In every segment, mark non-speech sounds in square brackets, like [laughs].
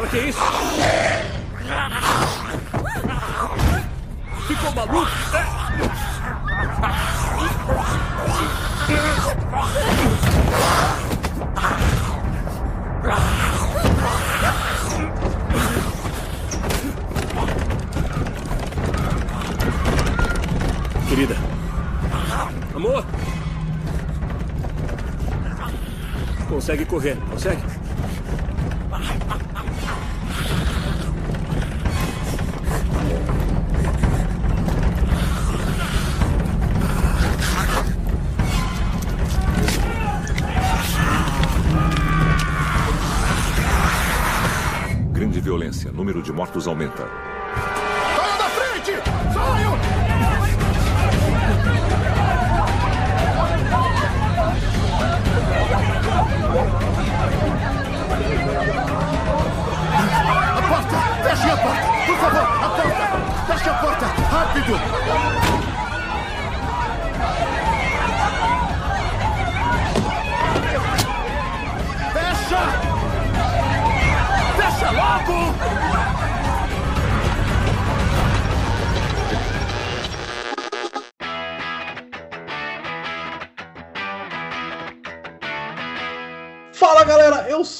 Pra que isso? Ficou maluco? Querida. Amor? Consegue correr, consegue? Número de mortos aumenta.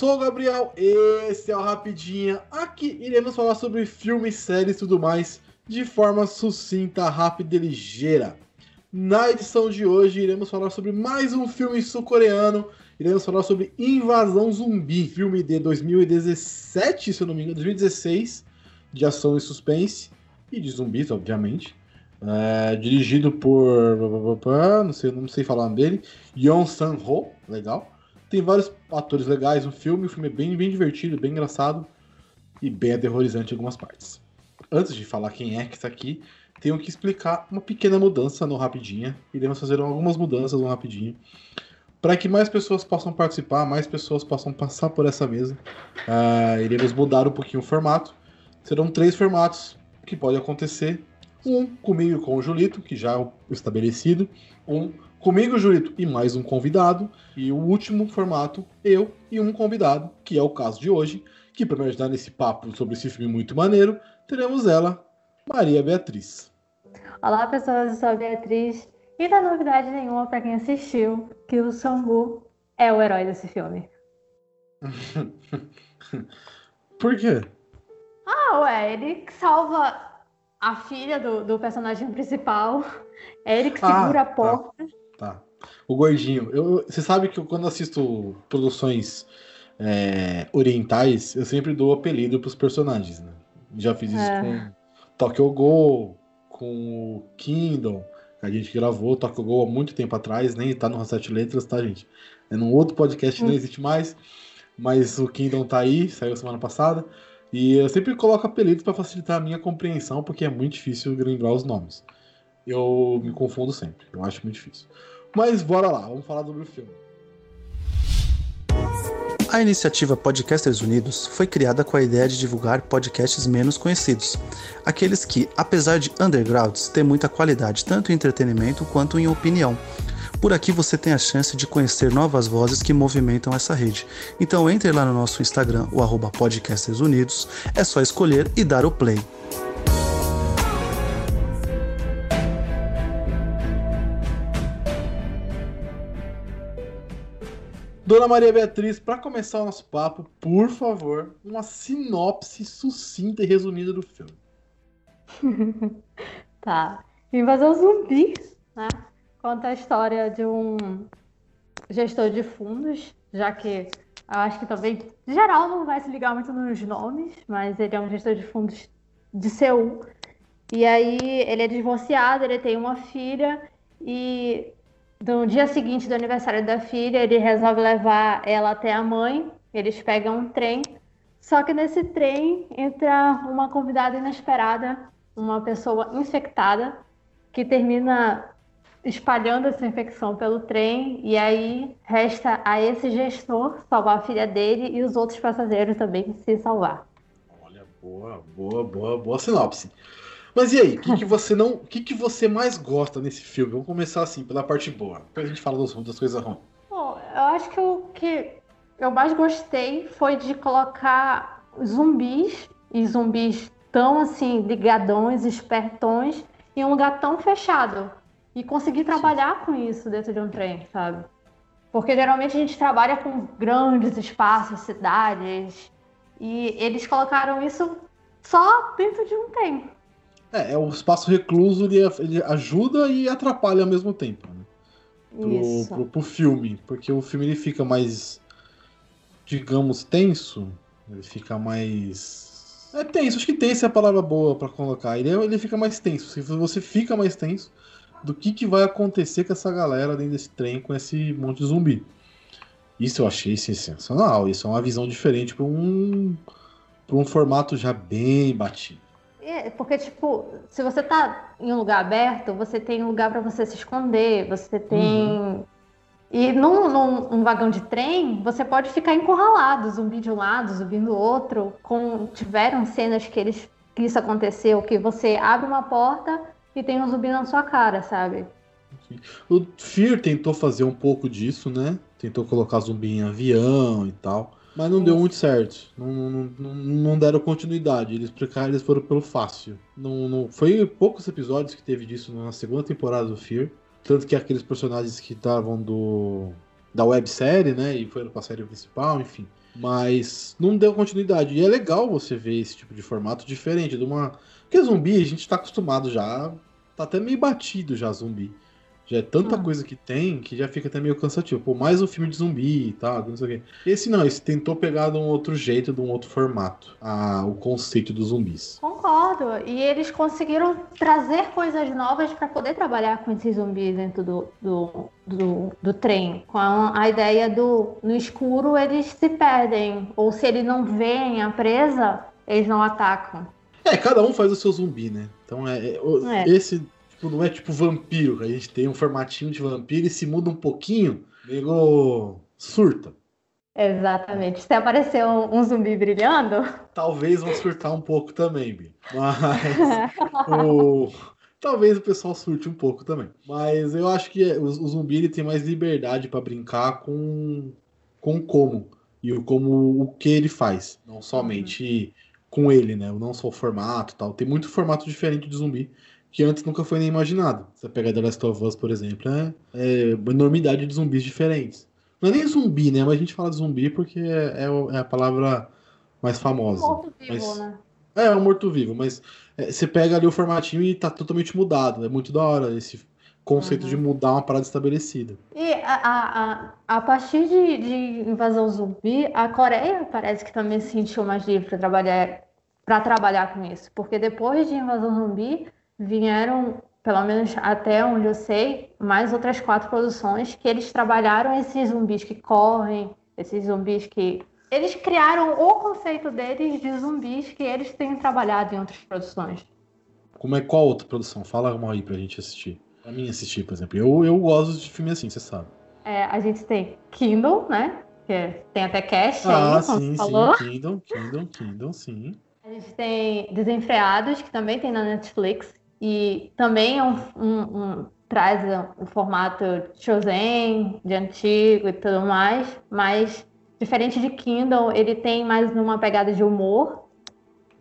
Sou o Gabriel, esse é o Rapidinha. Aqui iremos falar sobre filmes, séries e tudo mais de forma sucinta, rápida e ligeira. Na edição de hoje iremos falar sobre mais um filme sul-coreano. Iremos falar sobre Invasão Zumbi, filme de 2017, se eu não me engano, 2016, de ação e suspense e de zumbis, obviamente. É, dirigido por. Não sei, não sei falar o nome dele. Yeon Sang-ho, legal. Tem vários atores legais no filme. O filme é bem, bem divertido, bem engraçado e bem aterrorizante em algumas partes. Antes de falar quem é que está aqui, tenho que explicar uma pequena mudança no Rapidinha. Iremos fazer algumas mudanças no Rapidinho. Para que mais pessoas possam participar, mais pessoas possam passar por essa mesa. Ah, iremos mudar um pouquinho o formato. Serão três formatos que pode acontecer. Um comigo e com o Julito, que já é estabelecido. Um comigo, Julito, e mais um convidado. E o último formato, eu e um convidado, que é o caso de hoje, que para me ajudar nesse papo sobre esse filme muito maneiro, teremos ela, Maria Beatriz. Olá, pessoas, eu sou a Beatriz. E não é novidade nenhuma para quem assistiu que o Sambu é o herói desse filme. [laughs] Por quê? Ah, ué, ele salva a filha do, do personagem principal. É ele que segura Ah, a porta. Tá. O gordinho. Eu, você sabe que eu, quando assisto produções é, orientais, eu sempre dou apelido pros personagens, né? Já fiz isso É. com Tokyo Go, com o Kingdom, que a gente gravou Tokyo Go há muito tempo atrás, nem tá no Sete Letras, tá, gente? É num outro podcast que não Hum. existe mais, mas o Kingdom tá aí, saiu semana passada. E eu sempre coloco apelidos para facilitar a minha compreensão, porque é muito difícil lembrar os nomes. Eu me confundo sempre, eu acho muito difícil. Mas bora lá, vamos falar sobre o filme. A iniciativa Podcasters Unidos foi criada com a ideia de divulgar podcasts menos conhecidos, aqueles que, apesar de undergrounds, têm muita qualidade tanto em entretenimento quanto em opinião. Por aqui você tem a chance de conhecer novas vozes que movimentam essa rede. Então entre lá no nosso Instagram, o arroba Podcasters Unidos, é só escolher e dar o play. Dona Maria Beatriz, para começar o nosso papo, por favor, uma sinopse sucinta e resumida do filme. [laughs] Tá. Invasão zumbi, né? Conta a história de um gestor de fundos, já que eu acho que também, geral, não vai se ligar muito nos nomes, mas ele é um gestor de fundos de Seul. E aí ele é divorciado, ele tem uma filha e no dia seguinte do aniversário da filha, ele resolve levar ela até a mãe. Eles pegam um trem. Só que nesse trem entra uma convidada inesperada, uma pessoa infectada, que termina espalhando essa infecção pelo trem. E aí resta a esse gestor salvar a filha dele e os outros passageiros também se salvar. Olha, boa, boa, boa, boa sinopse. Mas e aí, o que, que você não, o que, que você mais gosta nesse filme? Vamos começar assim, pela parte boa. Depois a gente fala das, das coisas ruins. Bom, eu acho que o que eu mais gostei foi de colocar zumbis e zumbis tão assim ligadões, espertões em um lugar tão fechado e conseguir trabalhar com isso dentro de um trem, sabe? Porque geralmente a gente trabalha com grandes espaços, cidades, e eles colocaram isso só dentro de um trem. É, é o espaço recluso, ele, ele ajuda e atrapalha ao mesmo tempo, né? Pro, pro, pro filme, porque o filme ele fica mais, digamos, tenso, ele fica mais... É tenso, acho que tenso é a palavra boa pra colocar, ele, é- ele fica mais tenso, você fica mais tenso do que, que vai acontecer com essa galera dentro desse trem, com esse monte de zumbi. Isso eu achei sensacional, isso é uma visão diferente para um, pra um formato já bem batido. É, porque, tipo, se você tá em um lugar aberto, você tem um lugar pra você se esconder, você tem. E num, num, num vagão de trem, você pode ficar encurralado, zumbi de um lado, zumbi do outro. Com, tiveram cenas que, eles, que isso aconteceu, que você abre uma porta e tem um zumbi na sua cara, sabe? O Fear tentou fazer um pouco disso, né? Tentou colocar zumbi em avião e tal. Mas não deu muito certo. Não, não, não, deram continuidade. Eles, eles foram pelo fácil. Não, não, foi poucos episódios que teve disso na segunda temporada do Fear. Tanto que aqueles personagens que estavam do. da websérie, né? E foram pra série principal, enfim. Mas não deu continuidade. E é legal você ver esse tipo de formato diferente de uma. Porque zumbi a gente tá acostumado já. Tá até meio batido já zumbi. Já é tanta Ah. coisa que tem que já fica até meio cansativo. Pô, mais um filme de zumbi e tal, não sei o quê. Esse não, esse tentou pegar de um outro jeito, de um outro formato. A, o conceito dos zumbis. Concordo. E eles conseguiram trazer coisas novas para poder trabalhar com esses zumbis dentro do, do, do, do trem. Com a, a ideia do no escuro eles se perdem. Ou se eles não veem a presa, eles não atacam. É, cada um faz o seu zumbi, né? Então é, é, É. esse não é tipo vampiro, a gente tem um formatinho de vampiro e se muda um pouquinho, nego surta. Exatamente. Se aparecer um, um zumbi brilhando, Talvez vão surtar um pouco também, Bi. Mas [laughs] o... talvez o pessoal surte um pouco também. Mas eu acho que é, o, o zumbi ele tem mais liberdade pra brincar com com como e o como o que ele faz, não somente com ele, né? Não só o formato, e tal. Tem muito formato diferente de zumbi que antes nunca foi nem imaginado. Você pega The Last of Us, por exemplo, é, é uma enormidade de zumbis diferentes. Não é nem zumbi, né? Mas a gente fala de zumbi porque é, é é a palavra mais famosa. morto-vivo, Mas- né? É, é um morto-vivo, mas é, você pega ali o formatinho e tá totalmente mudado. É muito da hora esse conceito Uhum. de mudar uma parada estabelecida. E a, a, a, a partir de, de invasão zumbi, a Coreia parece que também se sentiu mais livre para trabalhar, para trabalhar com isso. Porque depois de invasão zumbi, vieram, pelo menos até onde eu sei, mais outras quatro produções que eles trabalharam esses zumbis que correm, esses zumbis que. Eles criaram o conceito deles de zumbis que eles têm trabalhado em outras produções. Como é qual outra produção? Fala uma aí pra gente assistir. Pra mim assistir, por exemplo. Eu, eu gosto de filme assim, você sabe. É, a gente tem Kindle, né? Que tem até cast Ah, aí, como sim, você falou. sim. Kingdom, Kingdom, Kingdom, sim. A gente tem Desenfreados, que também tem na Netflix, e também é um, um- um- traz um, um formato Chosen, de antigo e tudo mais, mas diferente de Kindle, ele tem mais uma pegada de humor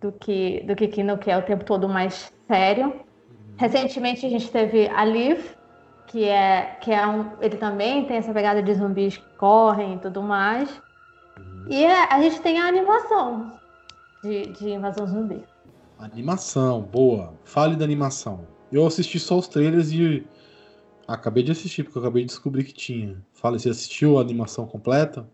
do que, do que Kindle, que é o tempo todo mais sério. Recentemente a gente teve a Liv, que é, que é um, ele também tem essa pegada de zumbis que correm e tudo mais. E a, a gente tem a animação de, de invasão zumbi. Animação, boa. Fale da animação. Eu assisti só os trailers e acabei de assistir, porque eu acabei de descobrir que tinha. Fala, você assistiu a animação completa?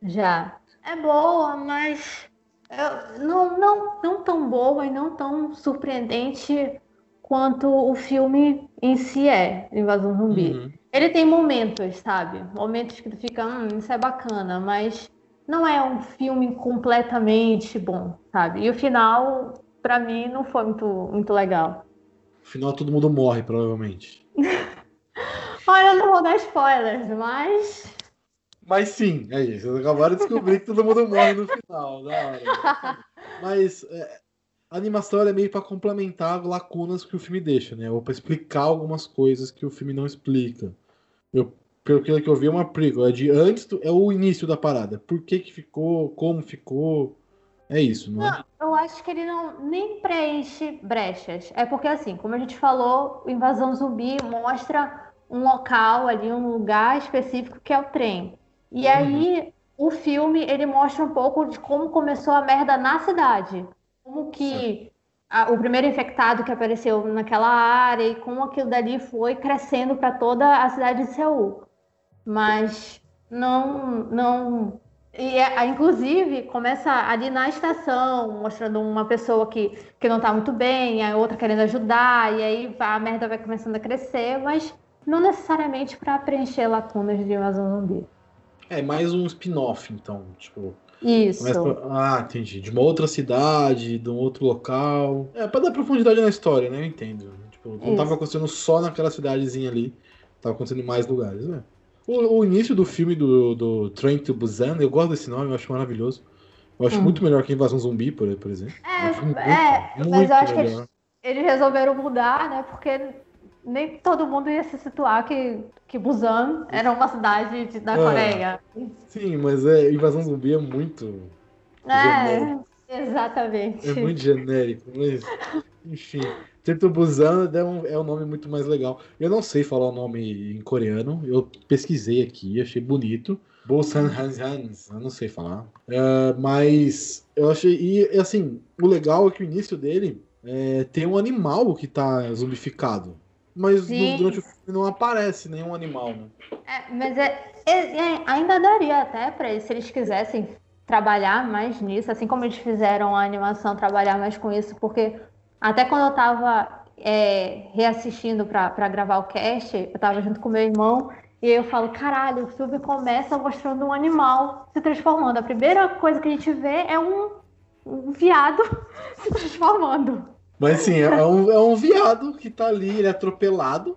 Já. É boa, mas eu- não, não, não tão boa e não tão surpreendente quanto o filme em si é, Invasão Zumbi. Uhum. Ele tem momentos, sabe? Momentos que tu fica, hum, isso é bacana, mas não é um filme completamente bom, sabe? E o final, pra mim, não foi muito, muito legal. No final todo mundo morre, provavelmente. [laughs] Olha, eu não vou dar spoilers, mas. Mas sim, é isso. Vocês acabaram de descobrir que todo mundo morre no final. Da hora. [laughs] Mas é, a animação é meio pra complementar lacunas que o filme deixa, né? Ou pra explicar algumas coisas que o filme não explica. Eu pelo que eu vi, é uma prequel. É de antes, do, é o início da parada. Por que que ficou, como ficou. É isso, não, é? Não, eu acho que ele não nem preenche brechas. É porque, assim, como a gente falou, o Invasão Zumbi mostra um local ali, um lugar específico que é o trem. E aí, o filme, ele mostra um pouco de como começou a merda na cidade. Como que a- o primeiro infectado que apareceu naquela área e como aquilo dali foi crescendo para toda a cidade de Seul. Mas não, não e é- inclusive começa ali na estação, mostrando uma pessoa que, que não tá muito bem, a outra querendo ajudar, e aí a merda vai começando a crescer, mas não necessariamente para preencher lacunas de invasão zumbi. É mais um spin-off, então. Tipo. Isso. pra- Ah, entendi. De uma outra cidade, de um outro local. É, pra dar profundidade na história, né? Eu entendo. Tipo, não Isso. tava acontecendo só naquela cidadezinha ali. Tava acontecendo em mais lugares, né? O, o início do filme do, do Train to Busan, eu gosto desse nome, eu acho maravilhoso. Eu acho Hum. muito melhor que Invasão Zumbi, por, por exemplo. É, muito, é, mas muito eu acho que melhor. eles, eles resolveram mudar, né? Porque nem todo mundo ia se situar que, que Busan era uma cidade de- da É. Coreia. Sim, mas é, Invasão Zumbi é muito. É, exatamente. É muito genérico, mas. Enfim. Train Busan é um, é um nome muito mais legal. Eu não sei falar o nome em coreano. Eu pesquisei aqui, achei bonito. Busan Hans eu não sei falar. É, mas eu achei. E assim, o legal é que o início dele é, tem um animal que tá zumbificado. Mas no- durante o filme não aparece nenhum animal, né? É, mas é, é- é, ainda daria até para eles, se eles quisessem trabalhar mais nisso, assim como eles fizeram a animação trabalhar mais com isso, porque até quando eu tava é, reassistindo para gravar o cast, eu tava junto com meu irmão, e eu falo, caralho, o filme começa mostrando um animal se transformando. A primeira coisa que a gente vê é um, um viado [laughs] se transformando. Mas sim, é, é um, é um viado que tá ali, ele é atropelado.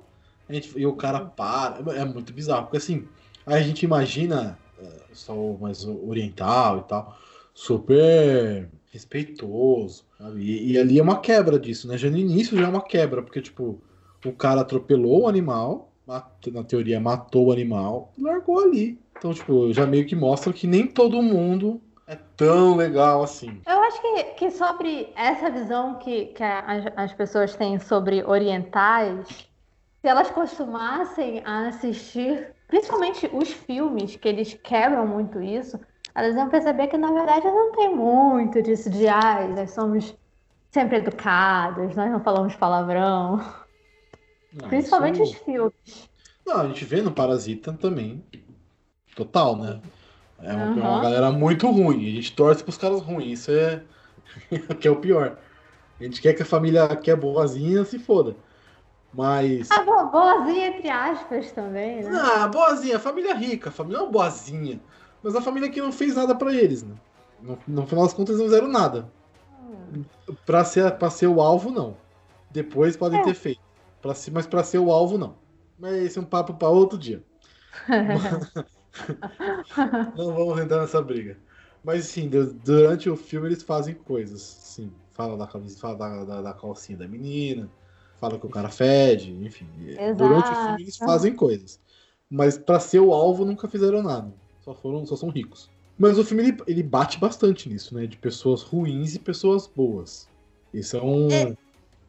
a gente- e o cara para. É muito bizarro, porque assim, a gente imagina é, só mais oriental e tal, super respeitoso. Sabe? E, e ali é uma quebra disso, né? Já no início já é uma quebra, porque tipo, o cara atropelou o animal, na teoria matou o animal, largou ali. Então, tipo, já meio que mostra que nem todo mundo é tão legal assim. Eu acho que, que sobre essa visão que, que as, as pessoas têm sobre orientais, se elas costumassem a assistir, principalmente os filmes, que eles quebram muito isso, elas iam perceber que na verdade não tem muito disso de ai, nós somos sempre educados, nós não falamos palavrão. Ah, Principalmente isso- os filmes. Não, a gente vê no Parasita também. Total, né? É uma, é uma Aham. galera muito ruim. A gente torce pros caras ruins. Isso é. [laughs] que é o pior. A gente quer que a família que é boazinha se foda. Mas. A bo- boazinha, entre aspas, também, né? Ah, boazinha, família rica, família não boazinha. Mas a família que não fez nada pra eles, né? No, no final das contas, não fizeram nada. Pra ser, pra ser o alvo, não. Depois podem ter feito. Pra mas pra ser o alvo, não. Mas esse é um papo pra outro dia. [laughs] Não vamos entrar nessa briga. Mas sim, du- durante o filme eles fazem coisas. Sim, fala da camisa, fala da, da, da calcinha da menina, fala que o cara fede, enfim. Durante o filme eles Exato. fazem coisas. Mas pra ser o alvo nunca fizeram nada. Só foram, só são ricos. Mas o filme ele, ele bate bastante nisso, né? De pessoas ruins e pessoas boas. Isso é um.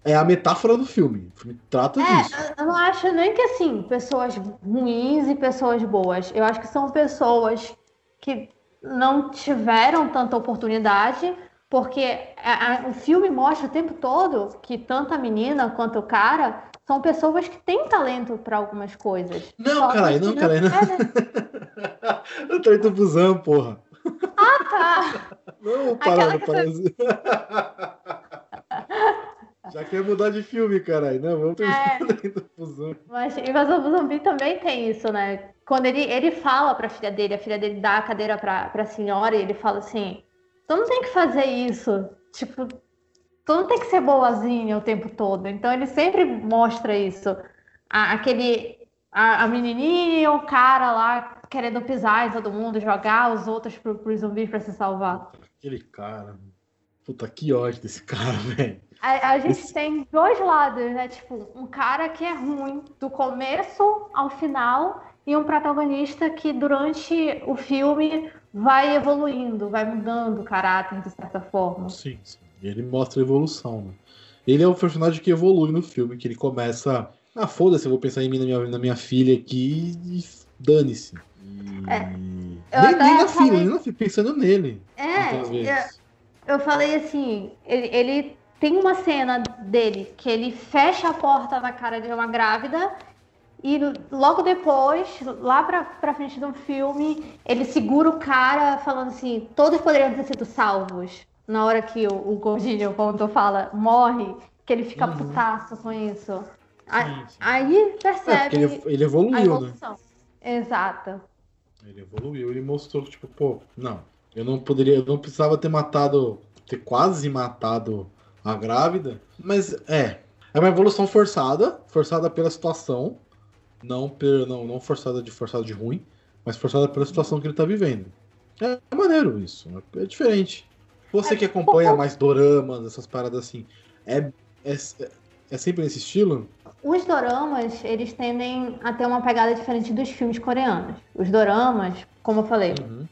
É, a metáfora do filme. O filme trata disso. É, eu não acho nem que assim, pessoas ruins e pessoas boas. Eu acho que são pessoas que não tiveram tanta oportunidade, porque a- a- o filme mostra o tempo todo que tanto a menina quanto o cara são pessoas que têm talento para algumas coisas. Não, caralho, não, caralho, não. É, né? [laughs] Eu tô indo busão, porra. Ah, tá. [laughs] Não, que parece. [laughs] Já quer mudar de filme, caralho. Não, vamos É. terminar dentro do busão. Mas Invasão do Zumbi também tem isso, né? Quando ele, ele fala pra filha dele, a filha dele dá a cadeira pra, pra senhora e ele fala assim: Tu não tem que fazer isso. Tipo, tu não tem que ser boazinha o tempo todo. Então ele sempre mostra isso. A- aquele. A, a menininha e o cara lá querendo pisar em todo mundo, jogar os outros pro, pro zumbi pra se salvar. Aquele cara. Puta, que ódio desse cara, [laughs] velho. A, a gente Esse- tem dois lados, né? Tipo, um cara que é ruim do começo ao final e um protagonista que durante o filme vai evoluindo, vai mudando o caráter de certa forma. Sim, sim. Ele mostra a evolução, né? Ele é o personagem que evolui no filme, que ele começa. Ah, foda-se, eu vou pensar em mim na minha, na minha filha aqui e dane-se. E... É, nem, eu nem na falei- filha, nem na filha, pensando nele. É, vezes. Eu falei assim, ele, ele tem uma cena dele que ele fecha a porta na cara de uma grávida e logo depois, lá pra, pra frente do filme, ele segura o cara falando assim, todos poderiam ter sido salvos. Na hora que o, o Gordinho, tu fala, morre, que ele fica Uhum. putaço com isso. A- Sim, sim. Aí É, percebe ele, ele a evoluiu, né? Exato. Ele evoluiu, ele mostrou que, tipo, pô, não, eu não poderia, eu não precisava ter matado, ter quase matado a grávida, mas é, é uma evolução forçada, forçada pela situação, não, per, não, não forçada de forçada de ruim, mas forçada pela situação que ele tá vivendo. É, maneiro isso, é diferente. Você que acompanha mais doramas, essas paradas assim, é, é, é sempre nesse estilo? Os doramas, eles tendem a ter uma pegada diferente dos filmes coreanos. Os doramas, como eu falei, Uhum.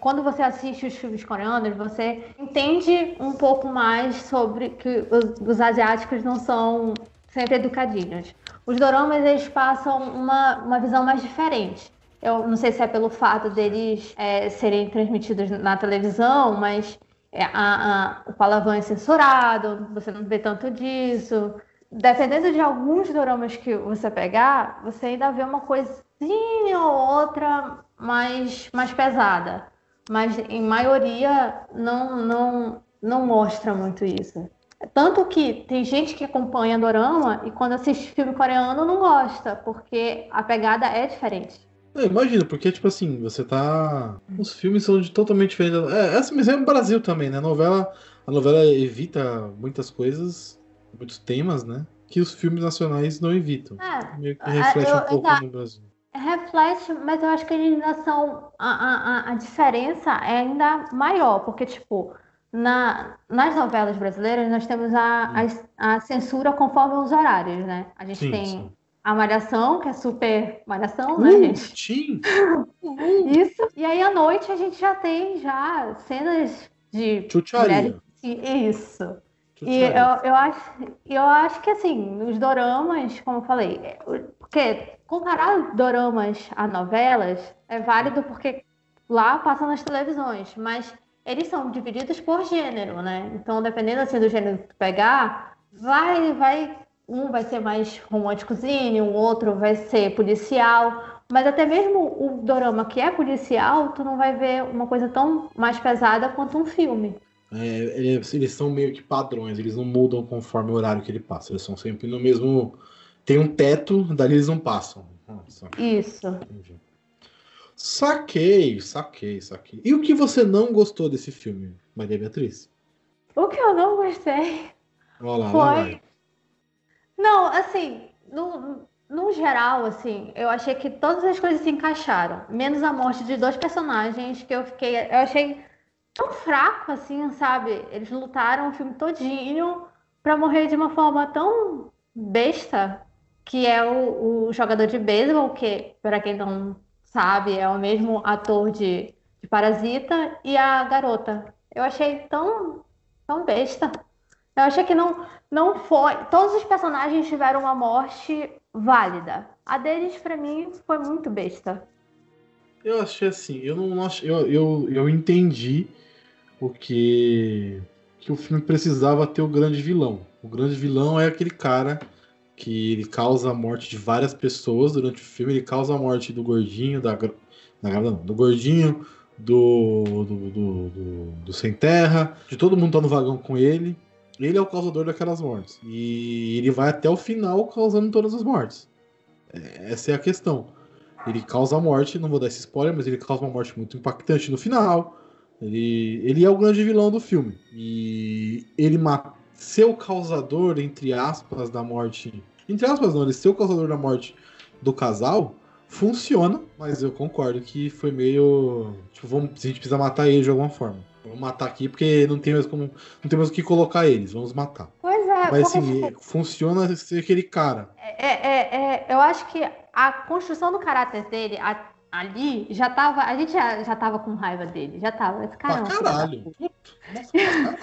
quando você assiste os filmes coreanos, você entende um pouco mais sobre que os, os asiáticos não são sempre educadinhos. Os doramas, eles passam uma, uma visão mais diferente. Eu não sei se é pelo fato deles é, serem transmitidos na televisão, mas é, a- a- o palavrão é censurado, você não vê tanto disso. Dependendo de alguns doramas que você pegar, você ainda vê uma coisinha ou outra mais, mais pesada. Mas em maioria não, não, não mostra muito isso. Tanto que tem gente que acompanha dorama e quando assiste filme coreano não gosta, porque a pegada é diferente. É, imagina, porque, tipo assim, você tá. Os filmes são de totalmente diferentes. É, essa, mas é no Brasil também, né? A novela, a novela evita muitas coisas, muitos temas, né? Que os filmes nacionais não evitam. É, Meio que Ah, reflete eu- um pouco no Brasil. reflete, mas eu acho que ainda são. A, a, a- a diferença é ainda maior, porque, tipo, na, nas novelas brasileiras nós temos a, a, a censura conforme os horários, né? A gente Sim, tem sim. A Malhação, que é super Malhação, né, Uh, gente? Tim! [laughs] Isso. E aí à noite a gente já tem já cenas de Chucharia. Isso. E eu, eu, acho, eu acho que assim, os doramas, como eu falei, é, porque comparar doramas a novelas é válido porque lá passa nas televisões, mas eles são divididos por gênero, né? Então, dependendo assim do gênero que tu pegar, vai, vai, um vai ser mais românticozinho, o outro vai ser policial, mas até mesmo o dorama que é policial, tu não vai ver uma coisa tão mais pesada quanto um filme. É, eles, eles são meio que padrões, eles não mudam conforme o horário que ele passa. Eles são sempre no mesmo. Tem um teto, dali eles não passam. Nossa, Isso. entendi. Saquei, saquei, saquei. E o que você não gostou desse filme, Maria Beatriz? O que eu não gostei Olha lá, lá foi. Não, assim, no, no geral, assim, eu achei que todas as coisas se encaixaram, menos a morte de dois personagens que eu fiquei. Eu achei tão fraco, assim, sabe? Eles lutaram o filme todinho pra morrer de uma forma tão besta, que é o, o jogador de beisebol, que, para quem não sabe, é o mesmo ator de, de Parasita, e a garota. Eu achei tão, tão besta. Eu achei que não, não foi. Todos os personagens tiveram uma morte válida. A deles, pra mim, foi muito besta. Eu achei assim, eu não eu, eu, eu entendi o que que o filme precisava ter o grande vilão. O grande vilão é aquele cara que ele causa a morte de várias pessoas durante o filme, ele causa a morte do gordinho, da, da não, do gordinho, do do, do, do, do sem terra, de todo mundo tá no vagão com ele. Ele é o causador daquelas mortes. E ele vai até o final causando todas as mortes. É, Essa é a questão. Ele causa a morte, não vou dar esse spoiler, mas ele causa uma morte muito impactante no final. Ele, ele é o grande vilão do filme. E ele ser o causador, entre aspas, da morte. Entre aspas, não, ele ser o causador da morte do casal funciona, mas eu concordo que foi meio. Tipo, vamos, a gente precisa matar ele de alguma forma. Vamos matar aqui porque não tem mais como. Não tem mais o que colocar eles, vamos matar. Pois é, Mas assim, funciona ser aquele cara. é, é, é, eu acho que a construção do caráter dele a- ali já tava. A gente já, já tava com raiva dele. Já tava. Esse cara é caralho. Nossa, caralho.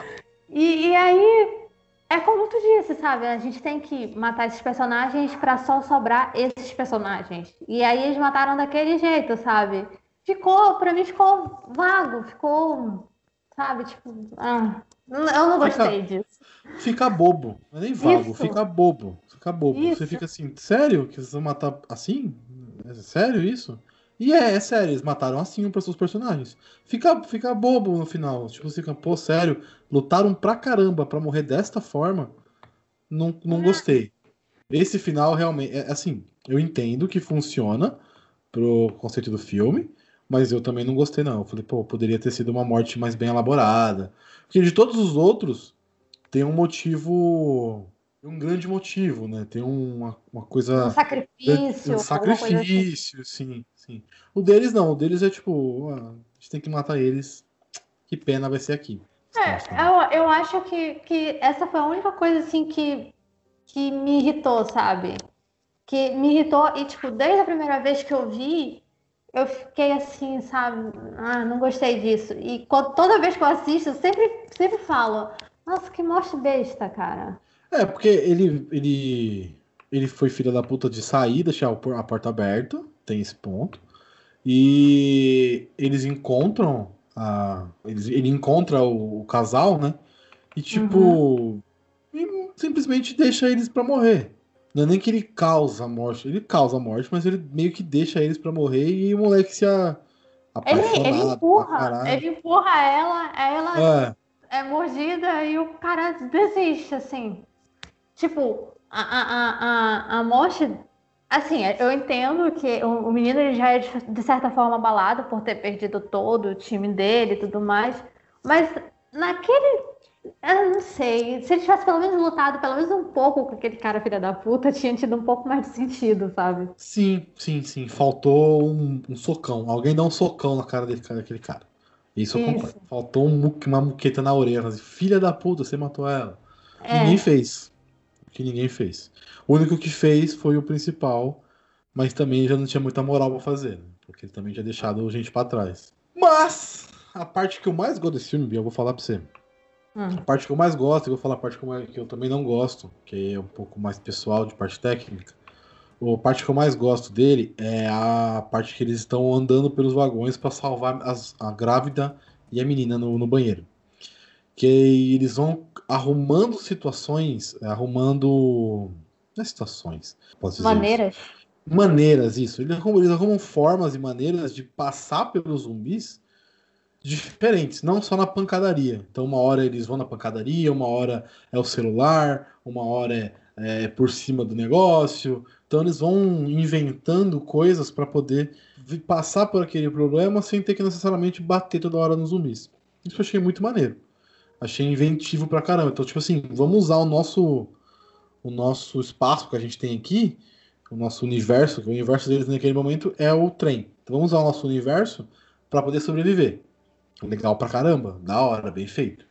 E, e aí, é como tu disse, sabe? A gente tem que matar esses personagens pra só sobrar esses personagens. E aí eles mataram daquele jeito, sabe? Ficou, pra mim ficou vago, ficou, sabe? Tipo, ah, eu não gostei disso. Fica bobo. Não é nem vago, Isso. fica bobo. Fica bobo. Você Isso. fica assim, sério que vocês vão matar assim? É sério isso? E é, é sério, eles mataram assim um para seus personagens. Fica, fica bobo no final. Tipo, você fica, pô, sério, lutaram pra caramba pra morrer desta forma. Não, não gostei. Esse final realmente. É, assim, eu entendo que funciona pro conceito do filme, mas eu também não gostei, não. Eu falei, pô, poderia ter sido uma morte mais bem elaborada. Porque de todos os outros, tem um motivo. Um grande motivo, né? Tem uma, uma coisa. Um sacrifício. Um assim. sacrifício, sim, sim. O deles não, o deles é tipo, ah, a gente tem que matar eles. Que pena vai ser aqui. É, eu, eu acho que, que essa foi a única coisa assim que, que me irritou, sabe? Que me irritou e, tipo, desde a primeira vez que eu vi, eu fiquei assim, sabe? Ah, não gostei disso. E toda vez que eu assisto, eu sempre, sempre falo, nossa, que morte besta, cara. É, porque ele, ele, ele foi filha da puta de sair, deixar a porta aberta, tem esse ponto. E eles encontram a, eles, ele encontra o, o casal, né? E tipo, e simplesmente deixa eles pra morrer. Não é nem que ele causa a morte, ele causa a morte, mas ele meio que deixa eles pra morrer e o moleque se a, Ele, ele empurra, ele empurra ela, ela É, é mordida e o cara desiste, assim. Tipo, a, a, a, a, morte. Assim, eu entendo que o, o menino ele já é de certa forma abalado por ter perdido todo o time dele e tudo mais. Mas naquele. Eu não sei. Se ele tivesse pelo menos lutado pelo menos um pouco com aquele cara filha da puta, tinha tido um pouco mais de sentido, sabe? Sim, sim, sim. Faltou um, um socão. Alguém dá um socão na cara dele, daquele cara. Isso eu Isso. concordo. Faltou um uma muqueta na orelha. assim, Filha da puta, você matou ela. É. Ninguém fez. Que ninguém fez. O único que fez foi o principal, mas também já não tinha muita moral pra fazer, né? porque ele também tinha deixado gente pra trás. Mas a parte que eu mais gosto desse filme, eu vou falar pra você. Hum. A parte que eu mais gosto, eu vou falar a parte que eu, mais- que eu também não gosto, que é um pouco mais pessoal, de parte técnica. A parte que eu mais gosto dele é a parte que eles estão andando pelos vagões para salvar as- a grávida e a menina no, no banheiro. Que eles vão arrumando situações, é, arrumando. Não é situações, dizer. isso? Maneiras. maneiras, isso. Eles arrumam, eles arrumam formas e maneiras de passar pelos zumbis diferentes, não só na pancadaria. Então, uma hora eles vão na pancadaria, uma hora é o celular, uma hora é, é por cima do negócio. Então, eles vão inventando coisas para poder passar por aquele problema sem ter que necessariamente bater toda hora nos zumbis. Isso eu achei muito maneiro. Achei inventivo pra caramba. Então, tipo assim, vamos usar o nosso o nosso espaço que a gente tem aqui, o nosso universo, que o universo deles naquele momento é o trem. Então vamos usar o nosso universo para poder sobreviver. Legal pra caramba, da hora, bem feito.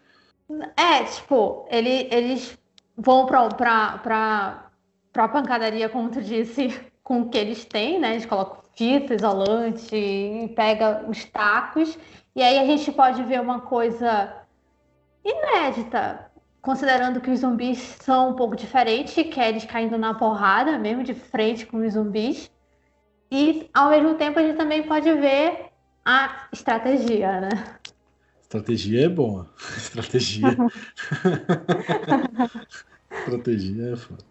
É, tipo, ele, eles vão pra, pra, pra, pra pancadaria, como tu disse, [laughs] com o que eles têm, né? Eles colocam fita, isolante, e pega os tacos. E aí a gente pode ver uma coisa inédita, considerando que os zumbis são um pouco diferentes, que é eles caindo na porrada, mesmo de frente com os zumbis. E ao mesmo tempo a gente também pode ver a estratégia, né? Estratégia é boa. [laughs] Estratégia. [laughs] estratégia é foda.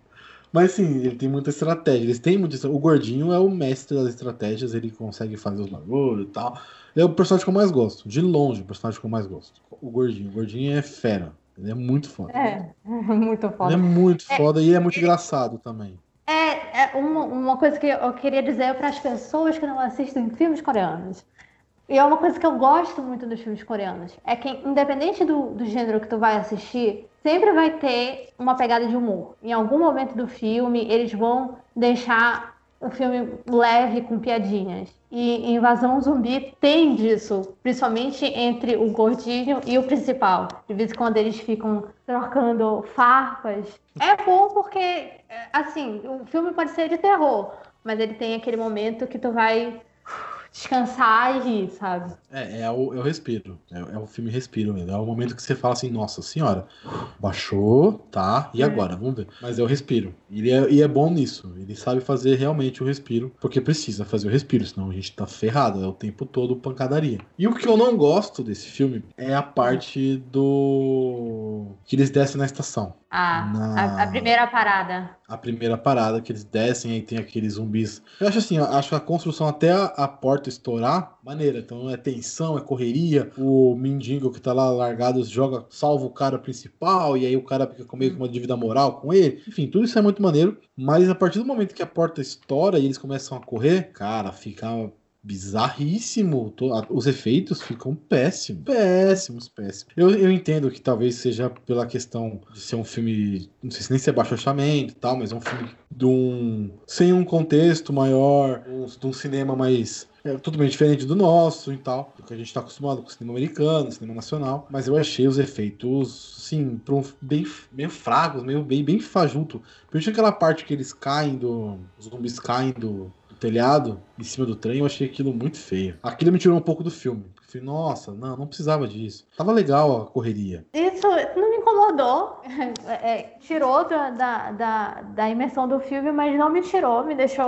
Mas sim, ele tem muita estratégia. Eles têm muita O gordinho é o mestre das estratégias, ele consegue fazer os bagulhos e tal. Ele é o personagem que eu mais gosto. De longe, o personagem que eu mais gosto. O gordinho. O gordinho é fera. Ele é muito foda. É, muito Ele foda. é muito foda e é muito engraçado também. É, é uma, uma coisa que eu queria dizer para as pessoas que não assistem filmes coreanos. E é uma coisa que eu gosto muito dos filmes coreanos. É que, independente do, do gênero que tu vai assistir, sempre vai ter uma pegada de humor. Em algum momento do filme, eles vão deixar o filme leve com piadinhas. E Invasão Zumbi tem disso, principalmente entre o gordinho e o principal. De vez em quando eles ficam trocando farpas. É bom porque, é, assim, o filme pode ser de terror, mas ele tem aquele momento que tu vai descansar e rir, sabe? É, é o, é o respiro. É, é o filme respiro mesmo. É o momento que você fala assim, nossa senhora, baixou, tá, e agora? Vamos ver. Mas é o respiro. Ele é, e é bom nisso. Ele sabe fazer realmente o respiro, porque precisa fazer o respiro, senão a gente tá ferrado. É o tempo todo pancadaria. E o que eu não gosto desse filme é a parte do. que eles descem na estação. A, Na- a, primeira parada. a primeira parada que eles descem aí tem aqueles zumbis. Eu acho assim, eu acho a construção até a, a porta estourar maneira. Então é tensão, é correria. O mendigo que tá lá largado joga, salva o cara principal e aí o cara fica com meio que uma dívida moral com ele. Enfim, tudo isso é muito maneiro, mas a partir do momento que a porta estoura e eles começam a correr, cara, fica bizarríssimo. Os efeitos ficam péssimos. Péssimos, péssimos. Eu, eu entendo que talvez seja pela questão de ser um filme. Não sei se nem se é baixo orçamento e tal, mas é um filme de um. sem um contexto maior, de um cinema mais. É totalmente diferente do nosso e tal, do que a gente tá acostumado com o cinema americano, cinema nacional. Mas eu achei os efeitos, um- bem, meio fracos, meio bem, bem fajuto. Principalmente aquela parte que eles caem do. Os zumbis caem do telhado em cima do trem, eu achei aquilo muito feio. Aquilo me tirou um pouco do filme. Falei, nossa, não, não precisava disso. Tava legal a correria. Isso não me incomodou. [laughs] É, tirou da, da, da, da imersão do filme, mas não me tirou, me deixou,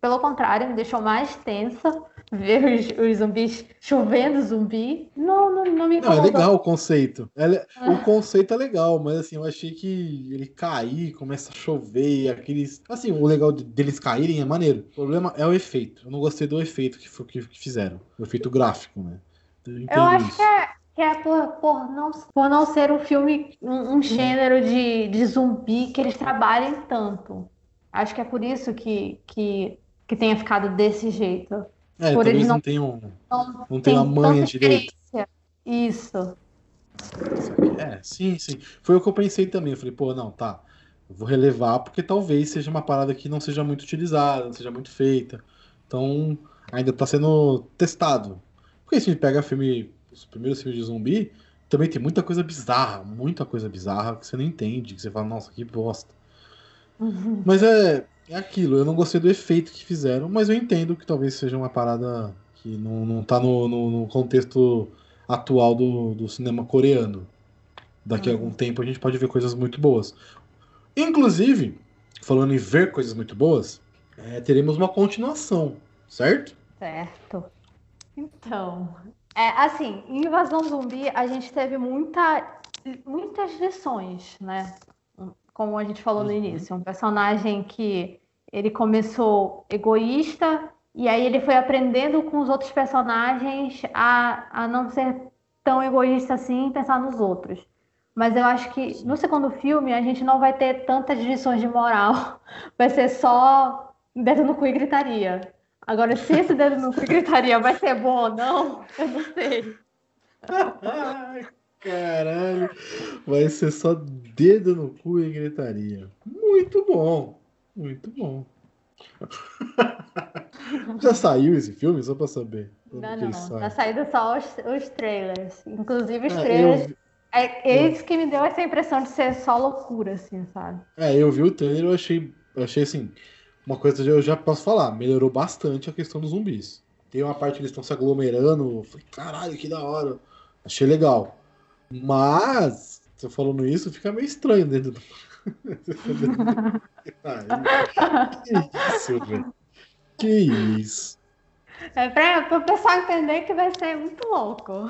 pelo contrário, me deixou mais tensa. Ver os, os zumbis chovendo zumbi. Não, não, não me Não, é incomodou. legal o conceito. É le- O conceito é legal, mas assim, eu achei que ele cair, começa a chover, aqueles. Assim, o legal de- deles caírem é maneiro. O problema é o efeito. Eu não gostei do efeito que, que, fizeram. O efeito gráfico, né? Eu, Eu acho isso. que é, que é por, por, não, por não ser um filme, um, um gênero de, de zumbi que eles trabalhem tanto. Acho que é por isso que, que, que tenha ficado desse jeito. É, por eles não, não- tenham. Não, Não tem a manha direito. Isso. É, sim, sim. Foi o que eu pensei também. Eu falei, pô, não, tá. Eu vou relevar porque talvez seja uma parada que não seja muito utilizada, não seja muito feita. Então, ainda tá sendo testado. Porque se a gente pega filme, os primeiros filmes de zumbi, também tem muita coisa bizarra, muita coisa bizarra que você não entende, que você fala, nossa, que bosta. Mas é, é aquilo, eu não gostei do efeito que fizeram, mas eu entendo que talvez seja uma parada que não, não tá no, no, no contexto atual do, do cinema coreano. Daqui a algum tempo a gente pode ver coisas muito boas. Inclusive, falando em ver coisas muito boas, é, teremos uma continuação, certo? Certo. Então, é assim, em Invasão Zumbi a gente teve muita, muitas lições, né? Como a gente falou no Uhum. início, um personagem que ele começou egoísta e aí ele foi aprendendo com os outros personagens a, a não ser tão egoísta assim e pensar nos outros. Mas eu acho que no segundo filme a gente não vai ter tantas lições de moral. [laughs] Vai ser só dedo no cu e gritaria. Agora, se esse dedo no cu e gritaria vai ser bom ou não, eu não sei. Caralho. Vai ser só dedo no cu e gritaria. Muito bom. Muito bom. [laughs] Já saiu esse filme? Só pra saber. Não, não. sai? Tá saindo só os, os trailers. Inclusive, os É, trailers. eu vi- É eles que me deu essa impressão de ser só loucura, assim, sabe? É, eu vi o trailer, eu achei, eu achei assim, uma coisa que eu já posso falar, melhorou bastante a questão dos zumbis. Tem uma parte que eles estão se aglomerando, eu falei, caralho, que da hora. Achei legal. Mas, você falando isso, fica meio estranho dentro do. [laughs] [laughs] Que isso, velho. Que isso. É pra, pro pessoal entender que vai ser muito louco.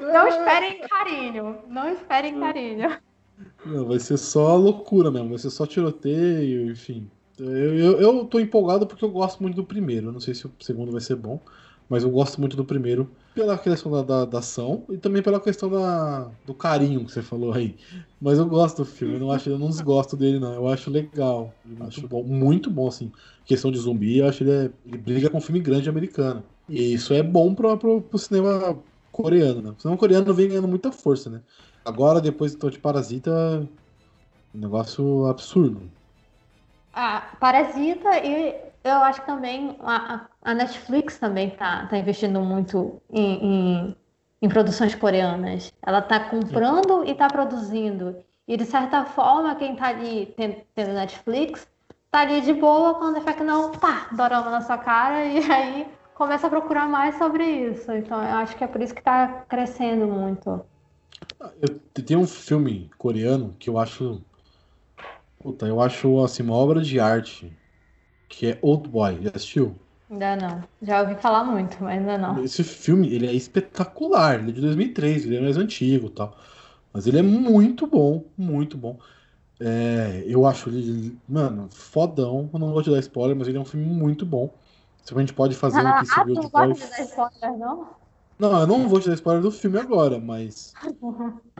Não esperem carinho. Não esperem carinho. Não, vai ser só loucura mesmo, vai ser só tiroteio, enfim. Eu, eu, eu tô empolgado porque eu gosto muito do primeiro. Eu não sei se o segundo vai ser bom, mas eu gosto muito do primeiro pela questão da, da, da ação e também pela questão da, do carinho que você falou aí. Mas eu gosto do filme, eu não, acho, eu não desgosto dele, não. Eu acho legal. Eu acho bom, muito bom, assim. Questão de zumbi, eu acho ele, é, ele briga com filme grande americano. E isso é bom pro, pro, pro cinema coreano, né? O cinema coreano vem ganhando muita força, né? Agora, depois do de Parasita, um negócio absurdo. Ah, Parasita e eu acho que também a, a- Netflix também tá, tá investindo muito em, em, em produções coreanas. Ela tá comprando e tá produzindo. E de certa forma, quem tá ali ten- tendo Netflix tá ali de boa, quando é que não, pá, dorama na sua cara, e [laughs] aí começa a procurar mais sobre isso. Então eu acho que é por isso que tá crescendo muito. Eu, tem um filme coreano que eu acho. Puta, eu acho assim, uma obra de arte. Que é Old Boy. Já assistiu? Ainda não. Já ouvi falar muito, mas ainda não. Esse filme, ele é espetacular. Ele é de 2003, ele é mais antigo e tal. Mas ele é muito bom, muito bom. É, eu acho ele, mano, fodão. Eu não vou te dar spoiler, mas ele é um filme muito bom. Se a gente pode fazer um aqui sobre ah, Old tu vai dar spoiler, não? Não, eu não vou te dar spoiler do filme agora, mas. [laughs]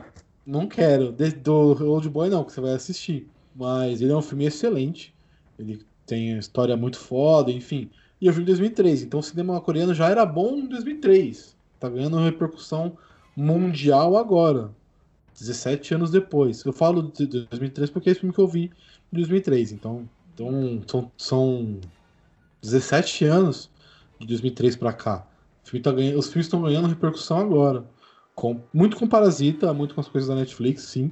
Não quero. De- do Old Boy não, que você vai assistir. Mas ele é um filme excelente. Ele tem história muito foda, enfim. E eu vi em 2003, então o cinema coreano já era bom em 2003. Tá ganhando repercussão mundial agora. 17 anos depois. Eu falo de 2003 porque é esse filme que eu vi em 2003. Então, então são, são 17 anos de 2003 pra cá. Filme tá ganhando, os filmes estão ganhando repercussão agora. Com, muito com Parasita, muito com as coisas da Netflix, sim.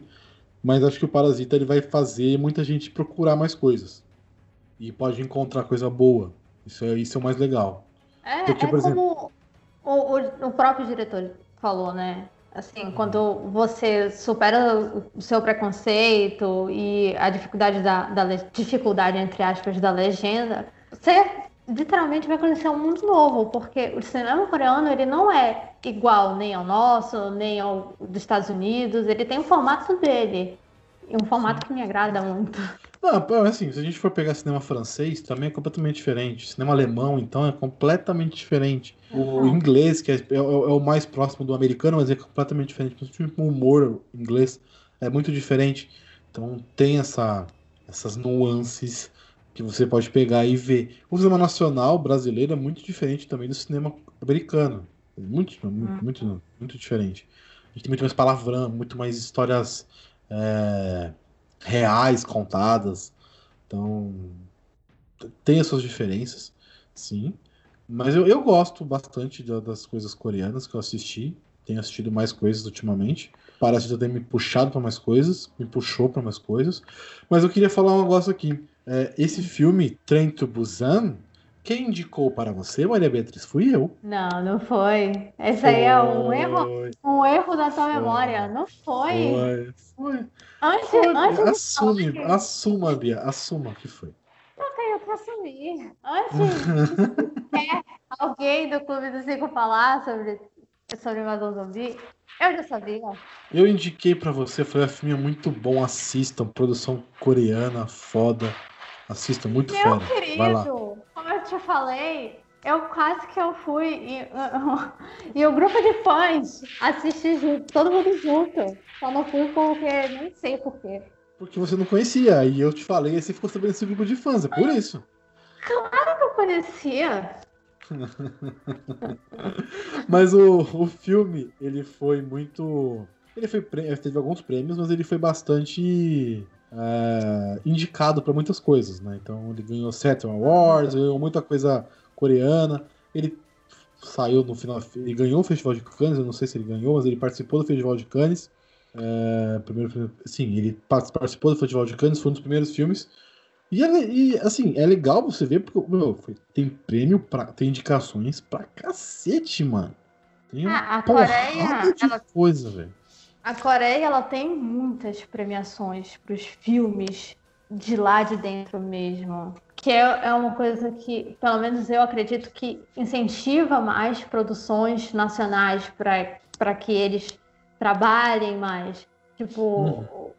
Mas acho que o Parasita ele vai fazer muita gente procurar mais coisas. E pode encontrar coisa boa. Isso é, isso é o mais legal. É, Porque, é por como o, o, o próprio diretor falou, né? Assim, quando você supera o- o seu preconceito e a dificuldade da, da dificuldade, entre aspas, da legenda, você literalmente vai conhecer um mundo novo, porque o cinema coreano ele não é igual nem ao nosso, nem ao dos Estados Unidos, ele tem um formato dele. E um formato que me agrada muito. Não, assim, se a gente for pegar cinema francês, também é completamente diferente. Cinema alemão, então, é completamente diferente. O inglês, que é, é- é o mais próximo do americano, mas é completamente diferente. Principalmente o humor inglês é muito diferente. Então tem essa, essas nuances que você pode pegar e ver. O cinema nacional brasileiro é muito diferente também do cinema americano. É Muito, muito, muito, muito diferente. A gente tem muito mais palavrão, muito mais histórias é, reais contadas. Então, tem as suas diferenças, sim. Mas eu, eu gosto bastante da- das coisas coreanas que eu assisti. Tenho assistido mais coisas ultimamente. Parece ter me puxado para mais coisas, me puxou para mais coisas. Mas eu queria falar um negócio aqui. É, esse filme, Trem to Busan, quem indicou para você, Maria Beatriz? Fui eu. Não, não foi. Esse aí é um erro, Foi, um erro da tua memória. Não foi. Foi, foi. Antes, Foi. antes Assume, assuma, Bia, assuma que foi. eu pra assumir. Antes é, [laughs] alguém do Clube dos Cinco falar sobre, sobre invasão zumbi, eu já sabia. Eu indiquei pra você, falei, o filme é muito bom, assistam, produção coreana, foda. Assistam, muito Meu fera. Vai lá. Te falei, eu quase que eu fui e, [laughs] e o grupo de fãs assiste junto, todo mundo junto. Só não fui porque nem sei porquê. Porque você não conhecia, aí eu te falei, aí você ficou sabendo desse grupo de fãs, é por isso. Eu conhecia. [laughs] Mas o, o filme, ele foi muito. Ele foi teve alguns prêmios, mas ele foi bastante é, indicado para muitas coisas, né? Então ele ganhou Saturn Awards, ganhou muita coisa coreana. Ele saiu no final, ele ganhou o Festival de Cannes, eu não sei se ele ganhou, mas ele participou do Festival de Cannes. É, primeiro, sim, ele par- participou do Festival de Cannes, foi um dos primeiros filmes. E, é- e, assim, é legal você ver, porque meu, tem prêmio, pra, tem indicações pra cacete, mano. Tem uma Ah, a porrada Coreia, de ela- coisa, velho. A Coreia ela tem muitas premiações para os filmes de lá de dentro mesmo. Que é, é uma coisa que, pelo menos eu acredito que incentiva mais produções nacionais para que eles trabalhem mais. Tipo,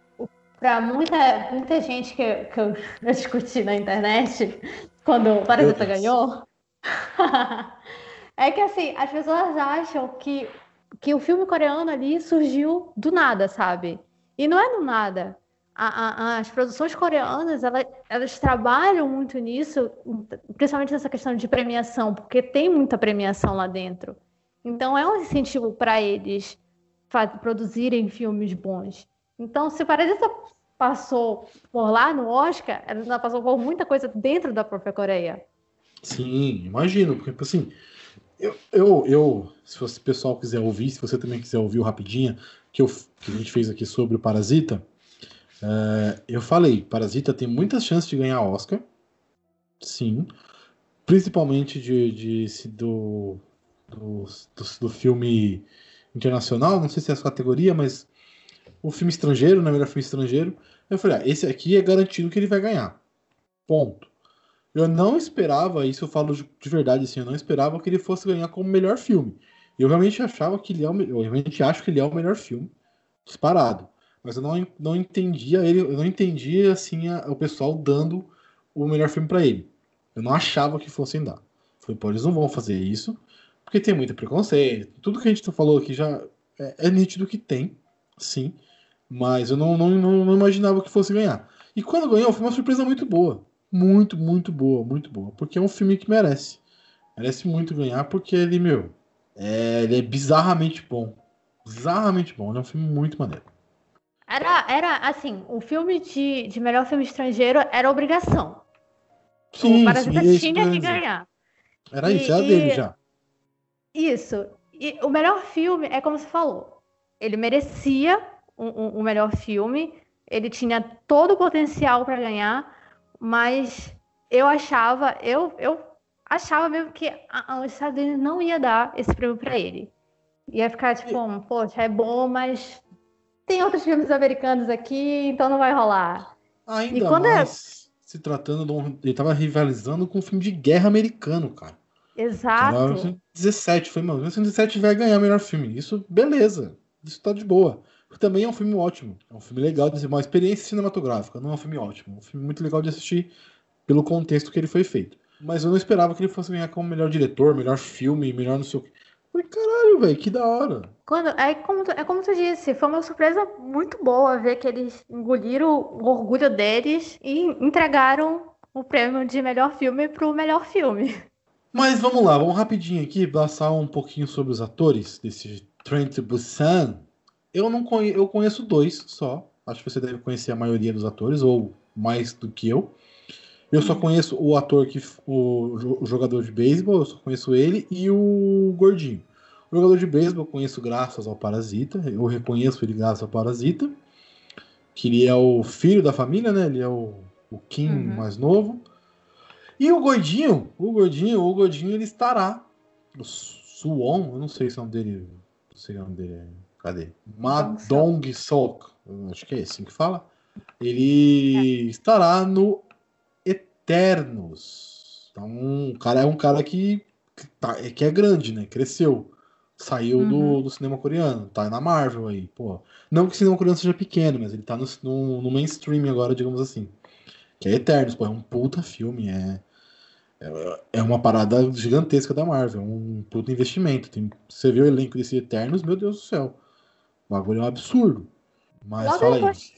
para muita, muita gente que, que eu, [laughs] eu discuti na internet, quando o Parasita ganhou, [laughs] é que assim, as pessoas acham que que o filme coreano ali surgiu do nada, sabe? E não é do nada. A- a- as produções coreanas, elas, elas trabalham muito nisso, principalmente nessa questão de premiação, porque tem muita premiação lá dentro. Então é um incentivo para eles produzirem filmes bons. Então, se Parasita passou por lá no Oscar, ela ainda passou por muita coisa dentro da própria Coreia. Sim, imagino, porque assim, eu, eu, eu se o pessoal quiser ouvir, se você também quiser ouvir o rapidinho, que, eu, que a gente fez aqui sobre o Parasita, é, eu falei, Parasita tem muitas chances de ganhar Oscar, sim. Principalmente de, de, se- do, do, do, do filme internacional, não sei se é essa categoria, mas o filme estrangeiro, né? Melhor filme estrangeiro. Eu falei, ah, esse aqui é garantido que ele vai ganhar. Ponto. Eu não esperava, isso eu falo de de verdade, assim, eu não esperava que ele fosse ganhar como melhor filme. Eu realmente achava que ele é o, eu realmente acho que ele é o melhor filme, disparado. Mas eu não, não entendia ele, eu não entendia assim a- o pessoal dando o melhor filme pra ele. Eu não achava que fossem dar. Falei, pô, eles não vão fazer isso, porque tem muito preconceito. Tudo que a gente falou aqui já é, é nítido que tem, sim. Mas eu não, não, não, não imaginava que fosse ganhar. E quando ganhou, foi uma surpresa muito boa. Muito, muito boa, muito boa. Porque é um filme que merece. Merece muito ganhar, porque ele, meu, é, ele é bizarramente bom. Bizarramente bom. Ele é um filme muito maneiro. Era, era assim, o filme de, de melhor filme estrangeiro era obrigação. o Parasita é tinha que ganhar. Era E- isso, era e- dele já. Isso. E o melhor filme é como você falou. Ele merecia um, um- um melhor filme. Ele tinha todo o potencial para ganhar, mas eu achava, eu, eu achava mesmo que a, os Estados Unidos não ia dar esse prêmio para ele. Ia ficar tipo, um, poxa, é bom, mas tem outros filmes americanos aqui, então não vai rolar. Ainda quando é- mais se tratando de um. Ele tava rivalizando com um filme de guerra americano, cara. Exato. 1917, foi, mano, 1917 vai ganhar melhor filme. Isso, beleza. Isso tá de boa. Também é um filme ótimo. É um filme legal de uma experiência cinematográfica. Não é um filme ótimo. É um filme muito legal de assistir pelo contexto que ele foi feito. Mas eu não esperava que ele fosse ganhar como melhor diretor, melhor filme, melhor não sei o quê. Falei, caralho, velho, que da hora. Quando, é, como, tu- é como tu disse, foi uma surpresa muito boa ver que eles engoliram o orgulho deles e entregaram o prêmio de melhor filme pro melhor filme. Mas vamos lá, vamos rapidinho aqui passar um pouquinho sobre os atores desse Train to Busan. Eu não conhe... eu conheço dois só. Acho que você deve conhecer a maioria dos atores ou mais do que eu. Eu só conheço o ator que o, o jogador de beisebol, eu só conheço ele e o gordinho. O jogador de beisebol eu conheço graças ao Parasita, eu reconheço ele graças ao Parasita, que ele é o filho da família, né? Ele é o, o Kim Uhum. mais novo. E o gordinho, o gordinho, o gordinho ele estará. O Suwon, eu não sei se o nome dele. Não sei o nome dele. é- Cadê? Madong Sok. eu Acho que é assim que fala. Ele estará no Eternos. Então, o cara é um cara que, que, tá- que é grande, né? Cresceu. Saiu do, Uhum. do cinema coreano. Tá na Marvel aí, pô. Não que o cinema coreano seja pequeno, mas ele tá no, no, no mainstream agora, digamos assim. Que é Eternos, pô. É um puta filme. É, é, é uma parada gigantesca da Marvel. É um puta investimento. Tem, você vê o elenco desse Eternos, meu Deus do céu. O bagulho é um absurdo. Mas Logo fala aí. depois,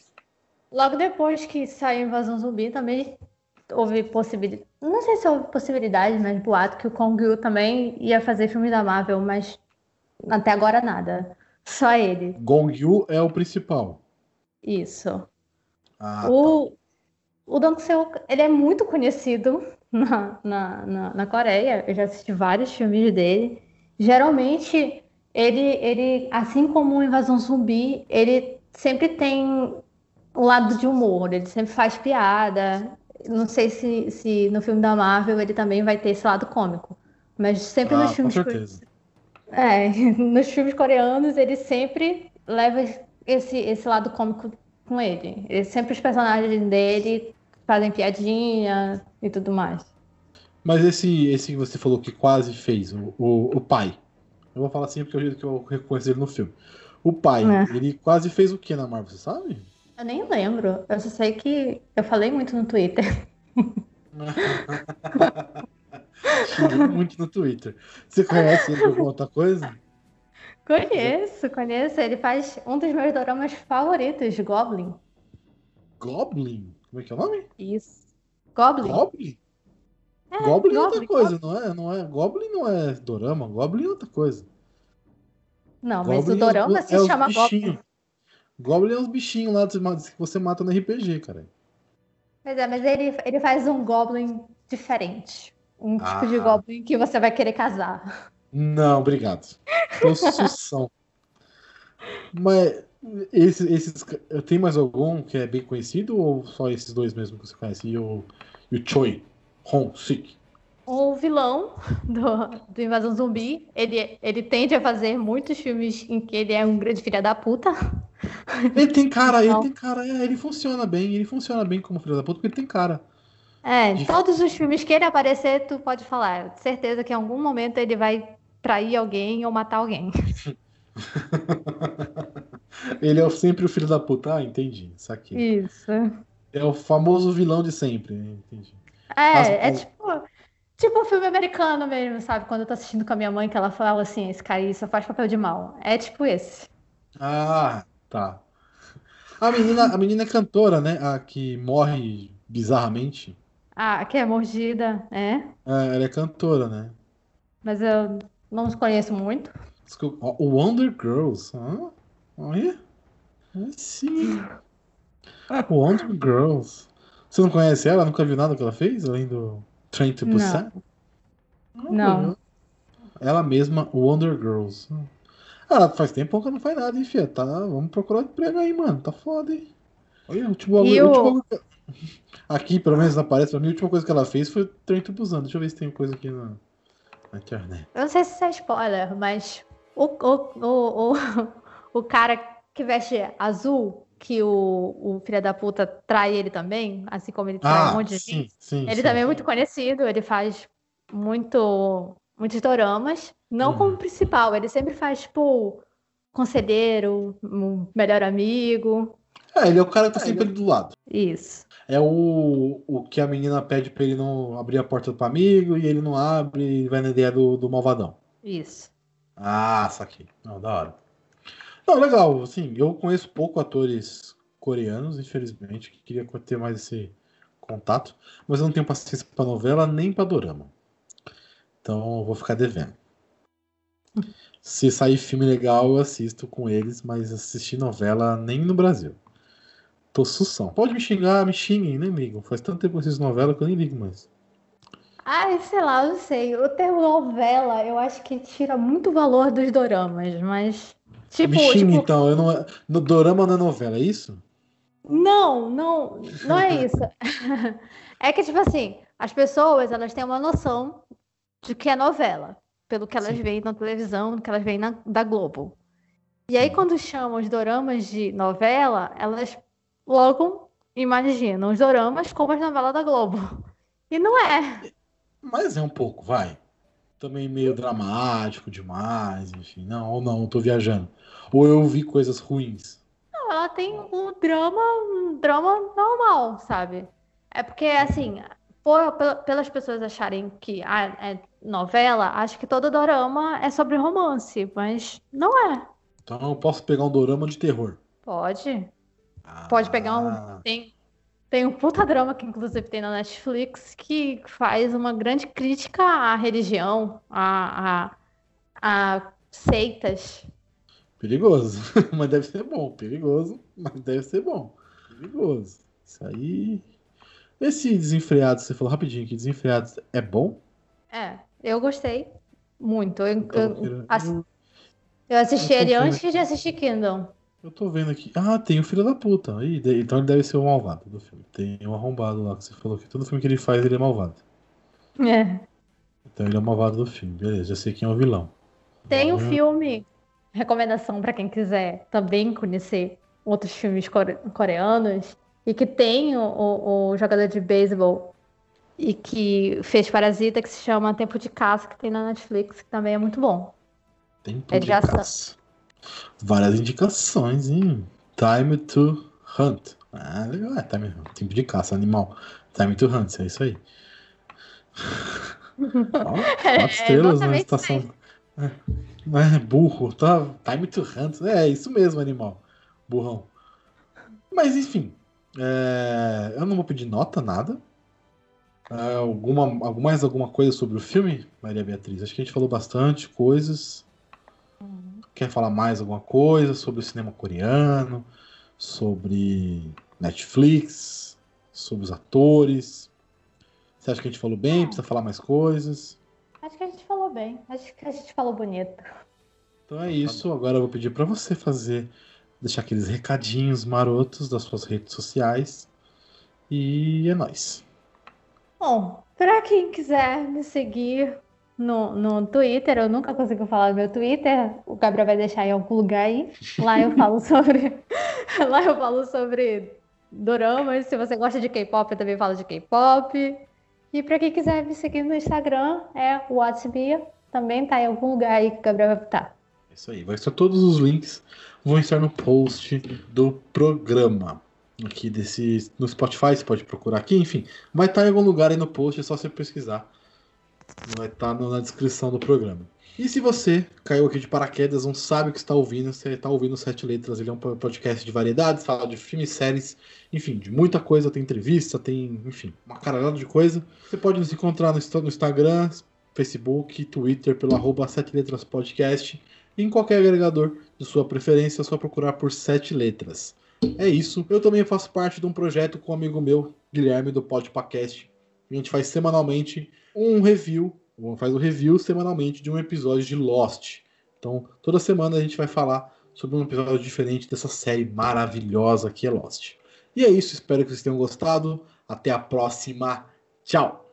logo depois que saiu Invasão Zumbi, também houve possibilidade. Não sei se houve possibilidade, mas boato que o Kong Yu também ia fazer filme da Marvel, mas até agora nada. Só ele. Gong Yu é o principal. Isso. Ah, O, o Dong Seok, ele é muito conhecido na, na, na, na Coreia. Eu já assisti vários filmes dele. Geralmente, ele, ele, assim como o Invasão Zumbi, ele sempre tem um lado de humor. Ele sempre faz piada. Não sei se, se no filme da Marvel ele também vai ter esse lado cômico. Mas sempre ah, nos com filmes certeza. é, [laughs] nos filmes coreanos ele sempre leva esse, esse lado cômico com ele. Ele, sempre os personagens dele fazem piadinha e tudo mais. Mas esse, esse que você falou que quase fez, o, o, o pai. Eu vou falar assim porque é o jeito que eu reconheço ele no filme. O pai, É. ele quase fez o que na Marvel, você sabe? Eu nem lembro. Eu só sei que eu falei muito no Twitter. Xinguei muito no Twitter. Você conhece ele de alguma outra coisa? Conheço, conheço. Ele faz um dos meus doramas favoritos, Goblin. Goblin? Como é que é o nome? Isso. Goblin? Goblin? Goblin é outra Goblin, coisa, não é? Não é? Goblin não é dorama, Goblin é outra coisa. Não, mas o Goblin é os- dorama se é chama. Goblin. Goblin é os bichinhos lá que você mata no RPG, cara. Pois é, mas ele, ele faz um Goblin diferente. Um tipo de Ah. Goblin que você vai querer casar. Não, obrigado. Tô sução. [laughs] Mas esse, esses. Tem mais algum que é bem conhecido ou só esses dois mesmo que você conhece? E o, e o Choi? O vilão do, do Invasão Zumbi, ele, ele tende a fazer muitos filmes em que ele é um grande filho da puta. Ele tem cara, ele tem cara, é, ele funciona bem, ele funciona bem como filho da puta, porque ele tem cara. É, De- todos os filmes que ele aparecer, tu pode falar. Certeza que em algum momento ele vai trair alguém ou matar alguém. [laughs] Ele é sempre o filho da puta. Ah, entendi. Isso aqui. Isso. É o famoso vilão de sempre. Entendi. É, é tipo, tipo um filme americano mesmo, sabe? Quando eu tô assistindo com a minha mãe, que ela fala assim, esse cara só faz papel de mal. É tipo esse. Ah, tá. A menina, a menina é cantora, né? A que morre bizarramente. Ah, que é mordida, é. É, ela é cantora, né? Mas eu não os conheço muito. Desculpa, Wonder Girls. Hã? Olha. Olha sim. Wonder Girls. Você não conhece ela? Nunca viu nada que ela fez? Além do Train to Não. Busan? Não. Ela mesma, Wonder Girls. Ah, faz tempo que ela não faz nada, hein, fia? Tá, vamos procurar emprego aí, mano. Tá foda, hein? Olha, o último E o- último Aqui, pelo menos aparece pra mim, a última coisa que ela fez foi Train to Busan. Deixa eu ver se tem coisa aqui na, na internet. Eu não sei se isso é spoiler, mas o, o, o, o, [laughs] o cara que veste azul, que o, o filho da puta trai ele também, assim como ele trai um monte de sim, gente. sim, Ele sim. também é muito conhecido, ele faz muito, muitos doramas, não Uhum. como principal, ele sempre faz, tipo, conselheiro, um melhor amigo, É, ele é o cara que tá sempre ali do lado. isso. É o, o que a menina pede pra ele não abrir a porta pro amigo e ele não abre e vai na ideia do, do malvadão. Isso. Ah, saquei. Não, da hora. Não, legal. Assim, eu conheço pouco atores coreanos, infelizmente, que queria ter mais esse contato, mas eu não tenho paciência pra novela nem pra dorama. Então eu vou ficar devendo. Se sair filme legal, eu assisto com eles, mas assistir novela nem no Brasil. Tô sução. Pode me xingar, me xinguem, né, amigo? Faz tanto tempo que eu assisto novela que eu nem ligo mais. Ai, sei lá, eu não sei. O termo novela, eu acho que tira muito valor dos doramas, mas. Tipo, xingue, tipo, então. Eu não... No dorama não é novela, é isso? Não, não, não é isso. [laughs] É que, tipo assim, as pessoas, elas têm uma noção de que é novela, pelo que elas Sim. veem na televisão, do que elas veem na, da Globo. E aí, quando chamam os doramas de novela, elas logo imaginam os doramas como as novelas da Globo. E não é. Mas é um pouco, vai. Também meio dramático demais, enfim. Não, ou não, eu tô viajando. Ou eu vi coisas ruins. Não, ela tem um drama, um drama normal, sabe? É porque, assim, por- pel- pelas pessoas acharem que ah, é novela, acho que todo dorama é sobre romance, mas não é. Então eu posso pegar um dorama de terror. Pode. Pode pegar um. Ah, Tem, tem um puta drama que, inclusive, tem na Netflix que faz uma grande crítica à religião, a, a, a seitas. Perigoso. [laughs] mas deve ser bom. Perigoso, mas deve ser bom. Perigoso. Isso aí. Esse desenfreado, você falou rapidinho aqui, desenfreado é bom? É, eu gostei muito. Eu, Eu, eu, ass- eu- assisti tô ele antes de assistir Kingdom. eu tô vendo aqui. Ah, tem o filho da puta. Então ele deve ser o malvado do filme. Tem um arrombado lá que você falou que todo filme que ele faz ele é malvado. É. Então ele é o malvado do filme. Beleza, já sei quem é o vilão. Tem um filme, recomendação pra quem quiser também conhecer outros filmes core- coreanos, e que tem o, o- o jogador de beisebol e que fez Parasita, que se chama Tempo de Caça, que tem na Netflix, que também é muito bom. Tempo É de de caça. Várias indicações, hein? Time to Hunt. Ah, legal. É, time, tempo de caça, animal. Time to Hunt, é isso aí. [laughs] Ó, É, quatro estrelas na exatamente estação. É burro, tá? Time to Hunt. É isso mesmo, animal. Burrão. Mas enfim. é, eu não vou pedir nota, nada. É, alguma, algum- mais alguma coisa sobre o filme, Maria Beatriz? Acho que a gente falou bastante coisas. Quer falar mais alguma coisa sobre o cinema coreano, sobre Netflix, sobre os atores? Você acha que a gente falou bem? Precisa falar mais coisas? Acho que a gente bem, acho que a gente falou bonito. Então é isso. Agora eu vou pedir para você fazer, deixar aqueles recadinhos marotos das suas redes sociais. E é nóis. Bom, Pra quem quiser me seguir no, no Twitter, eu nunca consigo falar do meu Twitter, o Gabriel vai deixar em algum lugar aí. Lá eu [laughs] falo sobre. [laughs] lá eu falo sobre doramas. Se você gosta de K-pop, eu também falo de K-pop. E pra quem quiser me seguir no Instagram, é WhatsApp. Também tá em algum lugar aí que o Gabriel vai botar. Isso aí, vai estar todos os links, vão estar no post do programa. Aqui desse. No Spotify, você pode procurar aqui, enfim. Vai estar em algum lugar aí no post, é só você pesquisar. Vai estar na descrição do programa. E se você caiu aqui de paraquedas, não sabe o que está ouvindo, você está ouvindo Sete Letras, ele é um podcast de variedades, fala de filmes, séries, enfim, de muita coisa, tem entrevista, tem, enfim, uma caralhada de coisa. Você pode nos encontrar no, Instagram, Facebook, Twitter, pelo arroba Sete Letras Podcast, em qualquer agregador de sua preferência, é só procurar por Sete Letras. É isso. Eu também faço parte de um projeto com um amigo meu, Guilherme, do Podpacast. A gente faz semanalmente um review, faz o um review semanalmente de um episódio de Lost. Então, toda semana a gente vai falar sobre um episódio diferente dessa série maravilhosa que é Lost. E é isso, espero que vocês tenham gostado. Até a próxima. Tchau!